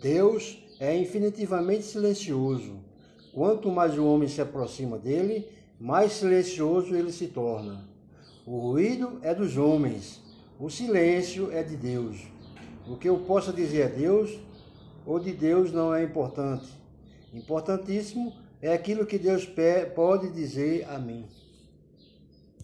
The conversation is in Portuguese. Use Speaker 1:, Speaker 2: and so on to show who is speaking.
Speaker 1: Deus é infinitivamente silencioso. Quanto mais o homem se aproxima dele, mais silencioso ele se torna. O ruído é dos homens, o silêncio é de Deus. O que eu possa dizer a Deus ou de Deus não é importante. Importantíssimo é aquilo que Deus pode dizer a mim.